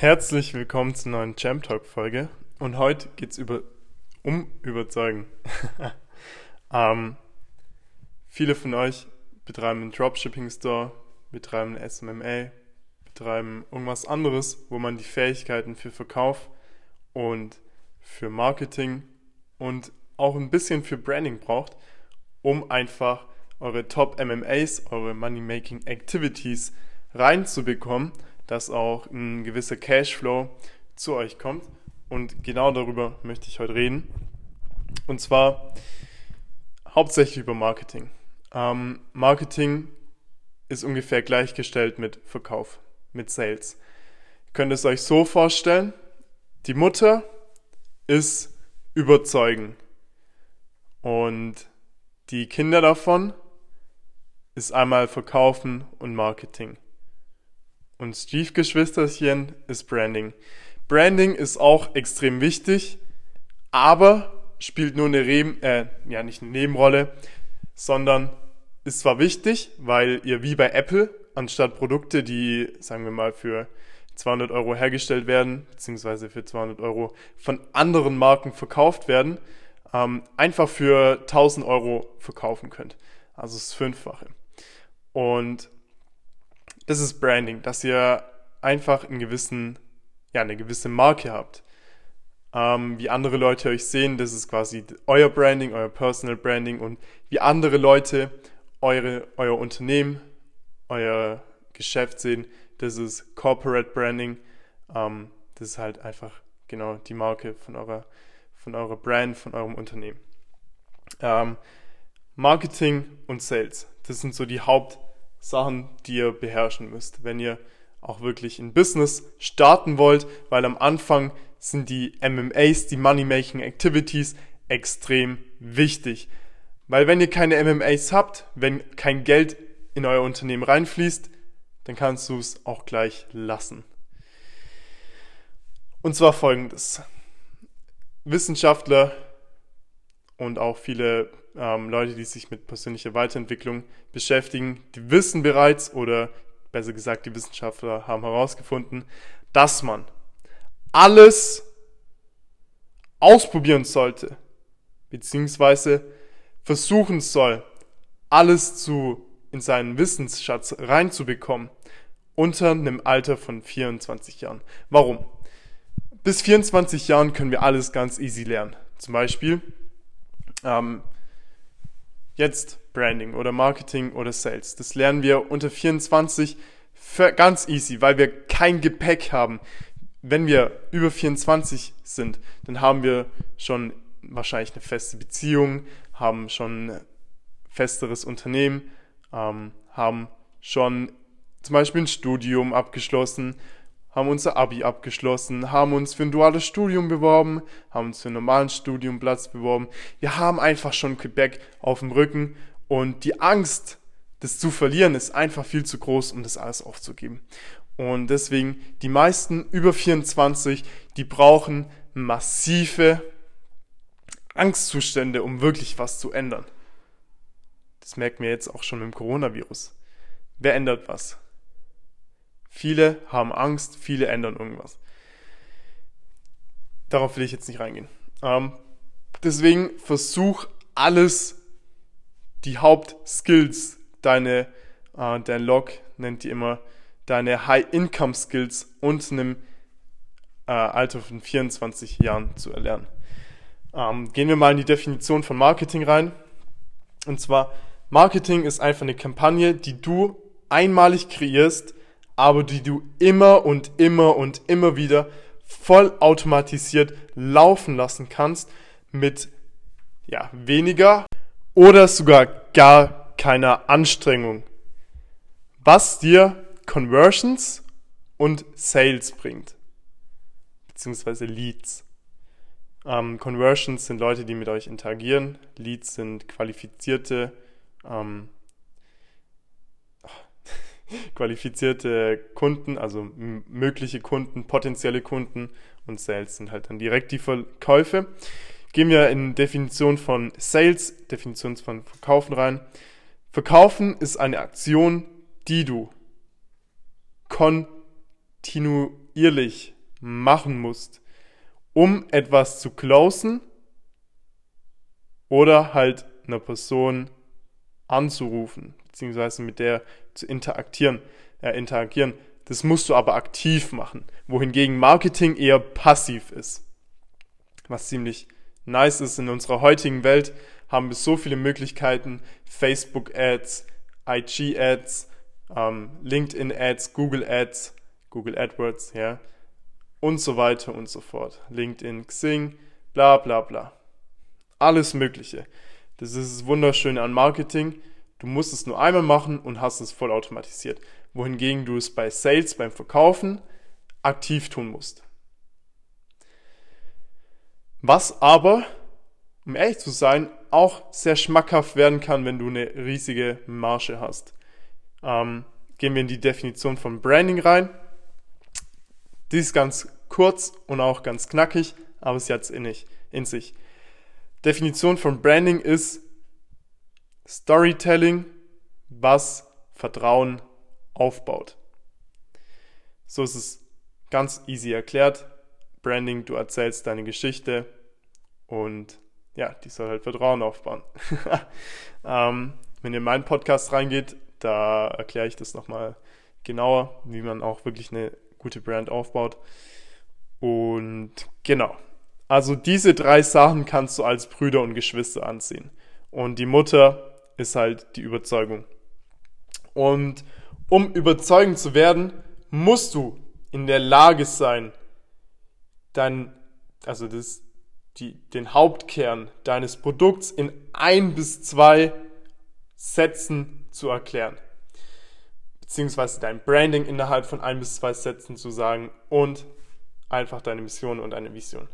Herzlich willkommen zur neuen Champ Talk Folge und heute geht es über, um Überzeugen. ähm, viele von euch betreiben einen Dropshipping Store, betreiben ein SMMA, betreiben irgendwas anderes, wo man die Fähigkeiten für Verkauf und für Marketing und auch ein bisschen für Branding braucht, um einfach eure Top MMAs, eure Money Making Activities reinzubekommen dass auch ein gewisser Cashflow zu euch kommt. Und genau darüber möchte ich heute reden. Und zwar hauptsächlich über Marketing. Ähm, Marketing ist ungefähr gleichgestellt mit Verkauf, mit Sales. Ihr könnt es euch so vorstellen, die Mutter ist überzeugen. Und die Kinder davon ist einmal Verkaufen und Marketing und Stiefgeschwisterchen ist Branding. Branding ist auch extrem wichtig, aber spielt nur eine Re äh, ja nicht eine Nebenrolle, sondern ist zwar wichtig, weil ihr wie bei Apple anstatt Produkte, die sagen wir mal für 200 Euro hergestellt werden, beziehungsweise für 200 Euro von anderen Marken verkauft werden, ähm, einfach für 1000 Euro verkaufen könnt. Also das Fünffache. Und das ist Branding, dass ihr einfach einen gewissen, ja, eine gewisse Marke habt. Ähm, wie andere Leute euch sehen, das ist quasi euer Branding, euer Personal Branding und wie andere Leute eure, euer Unternehmen, euer Geschäft sehen, das ist Corporate Branding. Ähm, das ist halt einfach genau die Marke von eurer, von eurer Brand, von eurem Unternehmen. Ähm, Marketing und Sales, das sind so die Haupt- Sachen, die ihr beherrschen müsst, wenn ihr auch wirklich ein Business starten wollt, weil am Anfang sind die MMAs, die Money Making Activities, extrem wichtig. Weil wenn ihr keine MMAs habt, wenn kein Geld in euer Unternehmen reinfließt, dann kannst du es auch gleich lassen. Und zwar folgendes. Wissenschaftler und auch viele ähm, Leute, die sich mit persönlicher Weiterentwicklung beschäftigen, die wissen bereits oder besser gesagt, die Wissenschaftler haben herausgefunden, dass man alles ausprobieren sollte, beziehungsweise versuchen soll, alles zu in seinen Wissensschatz reinzubekommen unter einem Alter von 24 Jahren. Warum? Bis 24 Jahren können wir alles ganz easy lernen. Zum Beispiel ähm, jetzt Branding oder Marketing oder Sales. Das lernen wir unter 24 ganz easy, weil wir kein Gepäck haben. Wenn wir über 24 sind, dann haben wir schon wahrscheinlich eine feste Beziehung, haben schon ein festeres Unternehmen, ähm, haben schon zum Beispiel ein Studium abgeschlossen, haben unser Abi abgeschlossen, haben uns für ein duales Studium beworben, haben uns für einen normalen Studiumplatz beworben. Wir haben einfach schon Quebec auf dem Rücken und die Angst, das zu verlieren, ist einfach viel zu groß, um das alles aufzugeben. Und deswegen, die meisten über 24, die brauchen massive Angstzustände, um wirklich was zu ändern. Das merken wir jetzt auch schon im Coronavirus. Wer ändert was? Viele haben Angst, viele ändern irgendwas. Darauf will ich jetzt nicht reingehen. Ähm, deswegen versuch alles, die Hauptskills, deine, äh, dein Log nennt die immer deine High-Income-Skills und einem äh, Alter von 24 Jahren zu erlernen. Ähm, gehen wir mal in die Definition von Marketing rein. Und zwar, Marketing ist einfach eine Kampagne, die du einmalig kreierst, aber die du immer und immer und immer wieder voll automatisiert laufen lassen kannst mit ja, weniger oder sogar gar keiner Anstrengung. Was dir Conversions und Sales bringt. Beziehungsweise Leads. Ähm, Conversions sind Leute, die mit euch interagieren. Leads sind qualifizierte ähm, qualifizierte Kunden, also mögliche Kunden, potenzielle Kunden und Sales sind halt dann direkt die Verkäufe. Gehen wir in Definition von Sales, Definition von Verkaufen rein. Verkaufen ist eine Aktion, die du kontinuierlich machen musst, um etwas zu closen oder halt einer Person anzurufen, beziehungsweise mit der zu interagieren, äh, interagieren. Das musst du aber aktiv machen, wohingegen Marketing eher passiv ist. Was ziemlich nice ist in unserer heutigen Welt, haben wir so viele Möglichkeiten, Facebook-Ads, IG-Ads, ähm, LinkedIn-Ads, Google-Ads, Google AdWords, ja, und so weiter und so fort. LinkedIn, Xing, bla bla bla. Alles Mögliche. Das ist das Wunderschöne an Marketing. Du musst es nur einmal machen und hast es voll automatisiert. Wohingegen du es bei Sales, beim Verkaufen aktiv tun musst. Was aber, um ehrlich zu sein, auch sehr schmackhaft werden kann, wenn du eine riesige Marge hast. Ähm, gehen wir in die Definition von Branding rein. Die ist ganz kurz und auch ganz knackig, aber sie hat es in, in sich. Definition von Branding ist Storytelling, was Vertrauen aufbaut. So ist es ganz easy erklärt. Branding, du erzählst deine Geschichte und ja, die soll halt Vertrauen aufbauen. ähm, wenn ihr in meinen Podcast reingeht, da erkläre ich das nochmal genauer, wie man auch wirklich eine gute Brand aufbaut. Und genau. Also diese drei Sachen kannst du als Brüder und Geschwister ansehen. Und die Mutter ist halt die Überzeugung. Und um überzeugend zu werden, musst du in der Lage sein, dein, also das, die, den Hauptkern deines Produkts in ein bis zwei Sätzen zu erklären beziehungsweise dein Branding innerhalb von ein bis zwei Sätzen zu sagen und einfach deine Mission und deine Vision.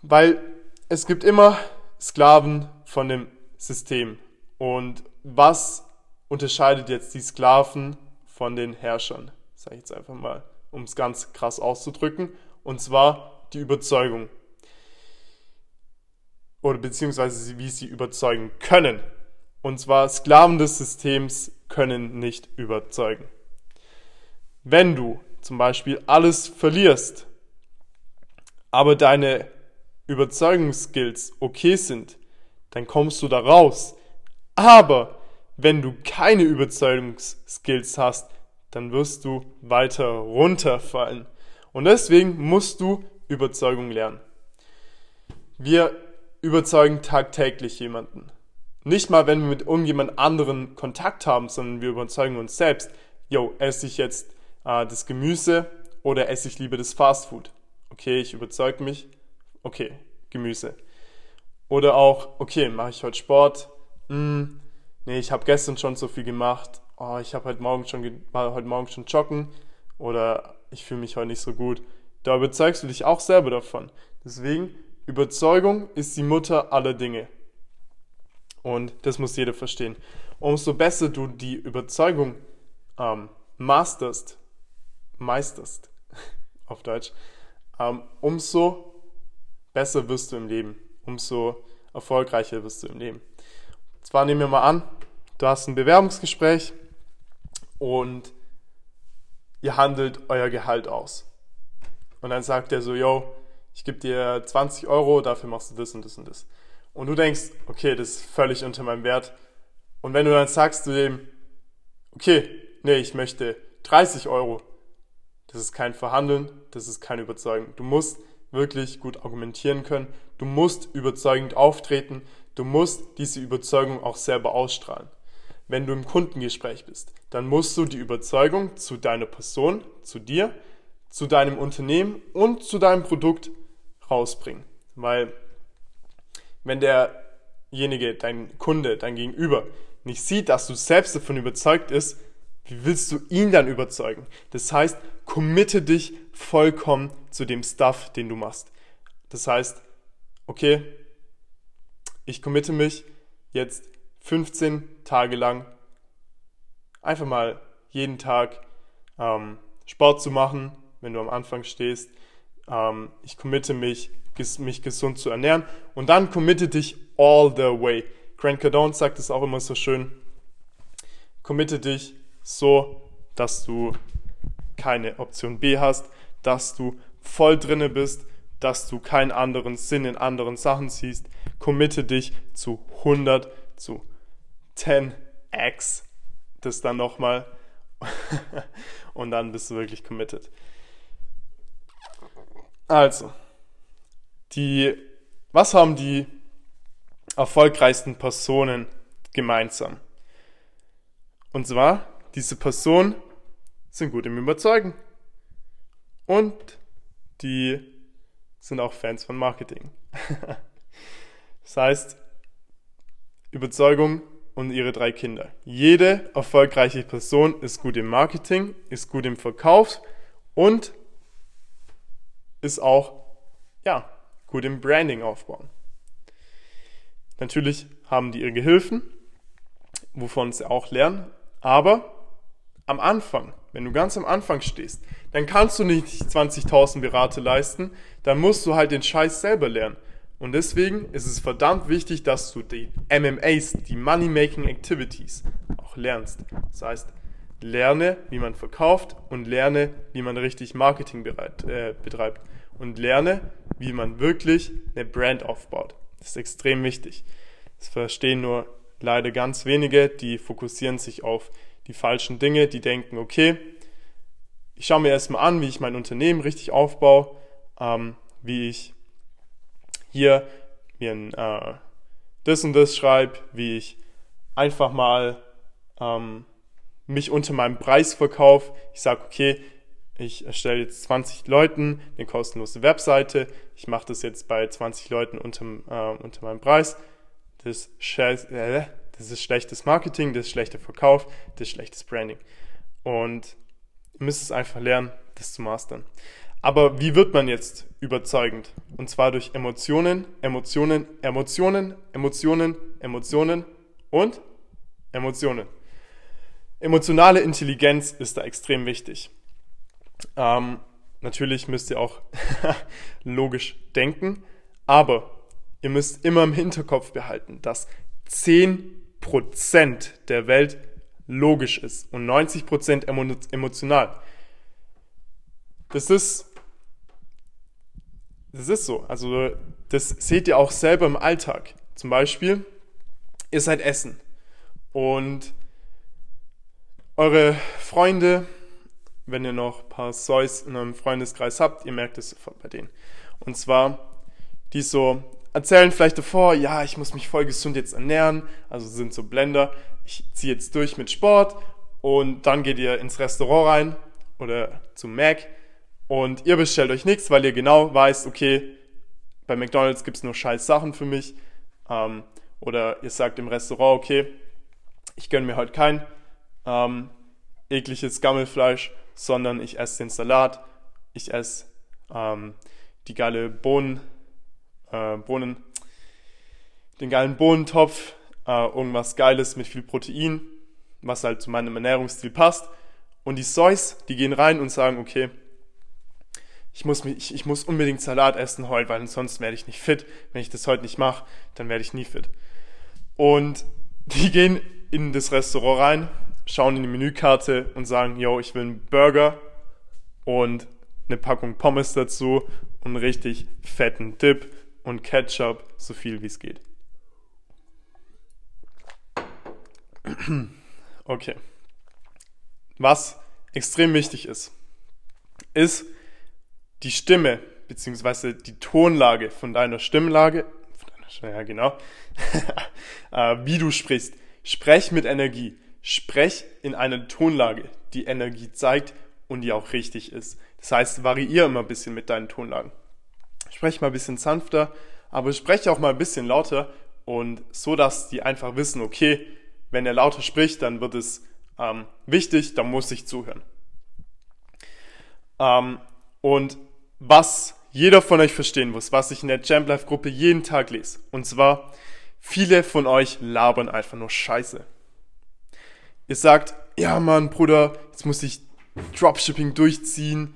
Weil es gibt immer Sklaven von dem System. Und was unterscheidet jetzt die Sklaven von den Herrschern? Sage ich jetzt einfach mal, um es ganz krass auszudrücken. Und zwar die Überzeugung. Oder beziehungsweise wie sie überzeugen können. Und zwar Sklaven des Systems können nicht überzeugen. Wenn du zum Beispiel alles verlierst, aber deine Überzeugungsskills okay sind, dann kommst du da raus. Aber wenn du keine Überzeugungsskills hast, dann wirst du weiter runterfallen. Und deswegen musst du Überzeugung lernen. Wir überzeugen tagtäglich jemanden. Nicht mal, wenn wir mit irgendjemand anderen Kontakt haben, sondern wir überzeugen uns selbst, yo, esse ich jetzt äh, das Gemüse oder esse ich lieber das Fastfood? Okay, ich überzeuge mich, okay, Gemüse. Oder auch, okay, mache ich heute Sport? Hm, nee, ich habe gestern schon so viel gemacht. Oh, ich habe heute Morgen schon war heute Morgen schon joggen oder ich fühle mich heute nicht so gut. Da überzeugst du dich auch selber davon. Deswegen, Überzeugung ist die Mutter aller Dinge. Und das muss jeder verstehen. Umso besser du die Überzeugung ähm, masterst, meisterst auf Deutsch, ähm, umso besser wirst du im Leben, umso erfolgreicher wirst du im Leben. Zwar nehmen wir mal an, du hast ein Bewerbungsgespräch und ihr handelt euer Gehalt aus. Und dann sagt er so, yo, ich gebe dir 20 Euro, dafür machst du das und das und das und du denkst, okay, das ist völlig unter meinem Wert. Und wenn du dann sagst zu dem, okay, nee, ich möchte 30 Euro, das ist kein Verhandeln, das ist kein Überzeugen. Du musst wirklich gut argumentieren können, du musst überzeugend auftreten, du musst diese Überzeugung auch selber ausstrahlen. Wenn du im Kundengespräch bist, dann musst du die Überzeugung zu deiner Person, zu dir, zu deinem Unternehmen und zu deinem Produkt rausbringen. Weil wenn derjenige, dein Kunde, dein Gegenüber, nicht sieht, dass du selbst davon überzeugt ist, wie willst du ihn dann überzeugen? Das heißt, committe dich vollkommen zu dem Stuff, den du machst. Das heißt, okay, ich committe mich jetzt 15 Tage lang einfach mal jeden Tag ähm, Sport zu machen, wenn du am Anfang stehst. Ähm, ich committe mich mich gesund zu ernähren. Und dann committe dich all the way. Grant Cardone sagt es auch immer so schön. Committe dich so, dass du keine Option B hast, dass du voll drinne bist, dass du keinen anderen Sinn in anderen Sachen siehst. Committe dich zu 100, zu 10x das dann nochmal und dann bist du wirklich committed. Also, die, was haben die erfolgreichsten Personen gemeinsam? Und zwar, diese Personen sind gut im Überzeugen. Und die sind auch Fans von Marketing. das heißt, Überzeugung und ihre drei Kinder. Jede erfolgreiche Person ist gut im Marketing, ist gut im Verkauf und ist auch ja, gut im Branding aufbauen. Natürlich haben die ihre Gehilfen, wovon sie auch lernen, aber am Anfang, wenn du ganz am Anfang stehst, dann kannst du nicht 20.000 Berater leisten, dann musst du halt den Scheiß selber lernen. Und deswegen ist es verdammt wichtig, dass du die MMAs, die Money Making Activities, auch lernst. Das heißt, lerne, wie man verkauft und lerne, wie man richtig Marketing bereit, äh, betreibt. Und lerne, wie man wirklich eine Brand aufbaut. Das ist extrem wichtig. Das verstehen nur leider ganz wenige, die fokussieren sich auf die falschen Dinge, die denken, okay, ich schaue mir erstmal an, wie ich mein Unternehmen richtig aufbaue, ähm, wie ich hier mir ein äh, das und das schreibe, wie ich einfach mal ähm, mich unter meinem Preis verkaufe. Ich sage, okay, ich erstelle jetzt 20 Leuten eine kostenlose Webseite. Ich mache das jetzt bei 20 Leuten unter, äh, unter meinem Preis. Das, äh, das ist schlechtes Marketing, das ist schlechter Verkauf, das ist schlechtes Branding. Und ihr müsst es einfach lernen, das zu mastern. Aber wie wird man jetzt überzeugend? Und zwar durch Emotionen, Emotionen, Emotionen, Emotionen, Emotionen und Emotionen. Emotionale Intelligenz ist da extrem wichtig. Ähm, natürlich müsst ihr auch logisch denken, aber ihr müsst immer im Hinterkopf behalten, dass 10% der Welt logisch ist und 90% emotional. Das ist das ist so. Also das seht ihr auch selber im Alltag. Zum Beispiel, ihr seid essen und eure Freunde, wenn ihr noch ein paar Sois in eurem Freundeskreis habt, ihr merkt es sofort bei denen. Und zwar, die so erzählen vielleicht davor, ja, ich muss mich voll gesund jetzt ernähren, also sind so Blender, ich ziehe jetzt durch mit Sport und dann geht ihr ins Restaurant rein oder zum Mac und ihr bestellt euch nichts, weil ihr genau weißt, okay, bei McDonald's gibt es nur scheiß Sachen für mich. Ähm, oder ihr sagt im Restaurant, okay, ich gönne mir heute kein ähm, ekliges Gammelfleisch, sondern ich esse den Salat, ich esse ähm, die geile Bohnen, äh, Bohnen, den geilen Bohnentopf, äh, irgendwas Geiles mit viel Protein, was halt zu meinem Ernährungsstil passt. Und die Sois, die gehen rein und sagen, okay, ich muss, mich, ich, ich muss unbedingt Salat essen heute, weil sonst werde ich nicht fit. Wenn ich das heute nicht mache, dann werde ich nie fit. Und die gehen in das Restaurant rein, schauen in die Menükarte und sagen, yo, ich will einen Burger und eine Packung Pommes dazu und einen richtig fetten Dip und Ketchup, so viel wie es geht. Okay. Was extrem wichtig ist, ist, die Stimme beziehungsweise die Tonlage von deiner Stimmlage, von deiner, ja genau, äh, wie du sprichst. Sprech mit Energie. Sprech in einer Tonlage, die Energie zeigt und die auch richtig ist. Das heißt, variiere immer ein bisschen mit deinen Tonlagen. Sprech mal ein bisschen sanfter, aber spreche auch mal ein bisschen lauter und so, dass die einfach wissen, okay, wenn er lauter spricht, dann wird es ähm, wichtig, dann muss ich zuhören. Ähm, und was jeder von euch verstehen muss, was ich in der Jam Life Gruppe jeden Tag lese. Und zwar, viele von euch labern einfach nur Scheiße. Ihr sagt, ja Mann, Bruder, jetzt muss ich Dropshipping durchziehen,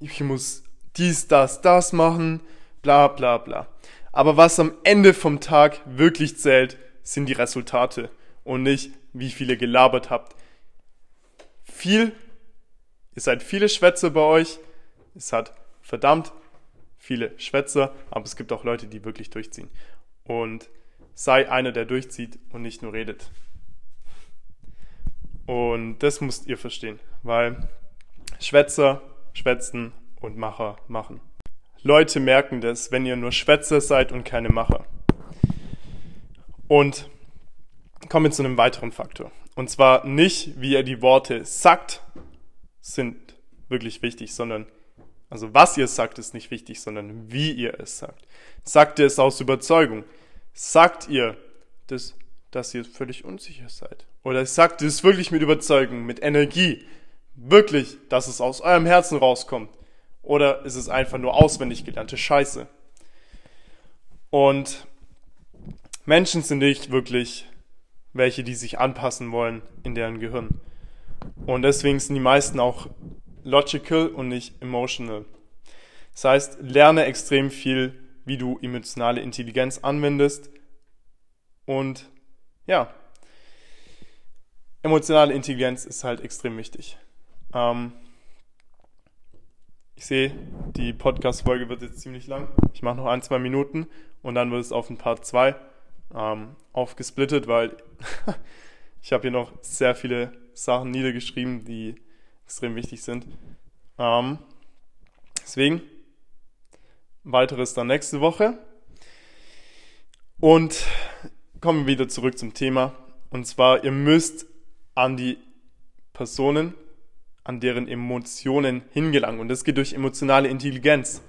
ich muss dies, das, das machen, bla bla bla. Aber was am Ende vom Tag wirklich zählt, sind die Resultate und nicht, wie viele gelabert habt. Viel Ihr seid viele Schwätzer bei euch. Es hat verdammt viele Schwätzer, aber es gibt auch Leute, die wirklich durchziehen. Und sei einer, der durchzieht und nicht nur redet. Und das müsst ihr verstehen, weil Schwätzer schwätzen und Macher machen. Leute merken das, wenn ihr nur Schwätzer seid und keine Macher. Und kommen wir zu einem weiteren Faktor. Und zwar nicht, wie ihr die Worte sagt, sind wirklich wichtig, sondern, also was ihr sagt, ist nicht wichtig, sondern wie ihr es sagt. Sagt ihr es aus Überzeugung? Sagt ihr, dass, dass ihr völlig unsicher seid? Oder sagt ihr es wirklich mit Überzeugung, mit Energie? Wirklich, dass es aus eurem Herzen rauskommt? Oder ist es einfach nur auswendig gelernte Scheiße? Und Menschen sind nicht wirklich welche, die sich anpassen wollen in deren Gehirn. Und deswegen sind die meisten auch logical und nicht emotional. Das heißt, lerne extrem viel, wie du emotionale Intelligenz anwendest. Und ja, emotionale Intelligenz ist halt extrem wichtig. Ähm, ich sehe, die Podcast-Folge wird jetzt ziemlich lang. Ich mache noch ein, zwei Minuten und dann wird es auf ein Part 2 ähm, aufgesplittet, weil ich habe hier noch sehr viele Sachen niedergeschrieben, die extrem wichtig sind. Ähm, deswegen, weiteres dann nächste Woche. Und kommen wir wieder zurück zum Thema. Und zwar, ihr müsst an die Personen, an deren Emotionen hingelangen. Und das geht durch emotionale Intelligenz.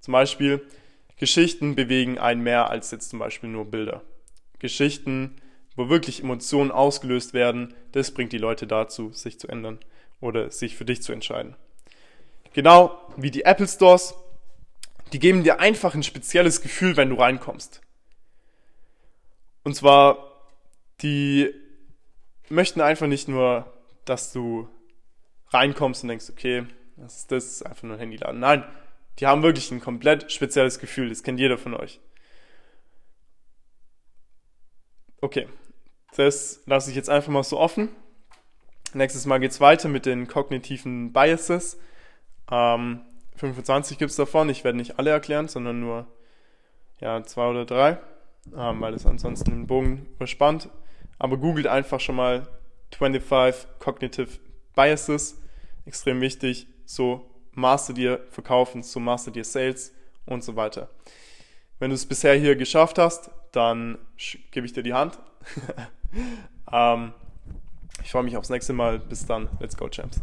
Zum Beispiel, Geschichten bewegen einen mehr als jetzt zum Beispiel nur Bilder. Geschichten, wo wirklich Emotionen ausgelöst werden, das bringt die Leute dazu, sich zu ändern oder sich für dich zu entscheiden. Genau wie die Apple Stores, die geben dir einfach ein spezielles Gefühl, wenn du reinkommst. Und zwar, die möchten einfach nicht nur, dass du reinkommst und denkst, okay, das ist, das ist einfach nur ein Handyladen. Nein, die haben wirklich ein komplett spezielles Gefühl. Das kennt jeder von euch. Okay, das lasse ich jetzt einfach mal so offen. Nächstes Mal geht es weiter mit den kognitiven Biases. Ähm, 25 gibt es davon. Ich werde nicht alle erklären, sondern nur ja, zwei oder drei, ähm, weil es ansonsten den Bogen überspannt. Aber googelt einfach schon mal 25 Cognitive Biases. Extrem wichtig. So master dir Verkaufen, so master dir Sales und so weiter. Wenn du es bisher hier geschafft hast, dann gebe ich dir die Hand. ähm, ich freue mich aufs nächste Mal. Bis dann. Let's go, Champs.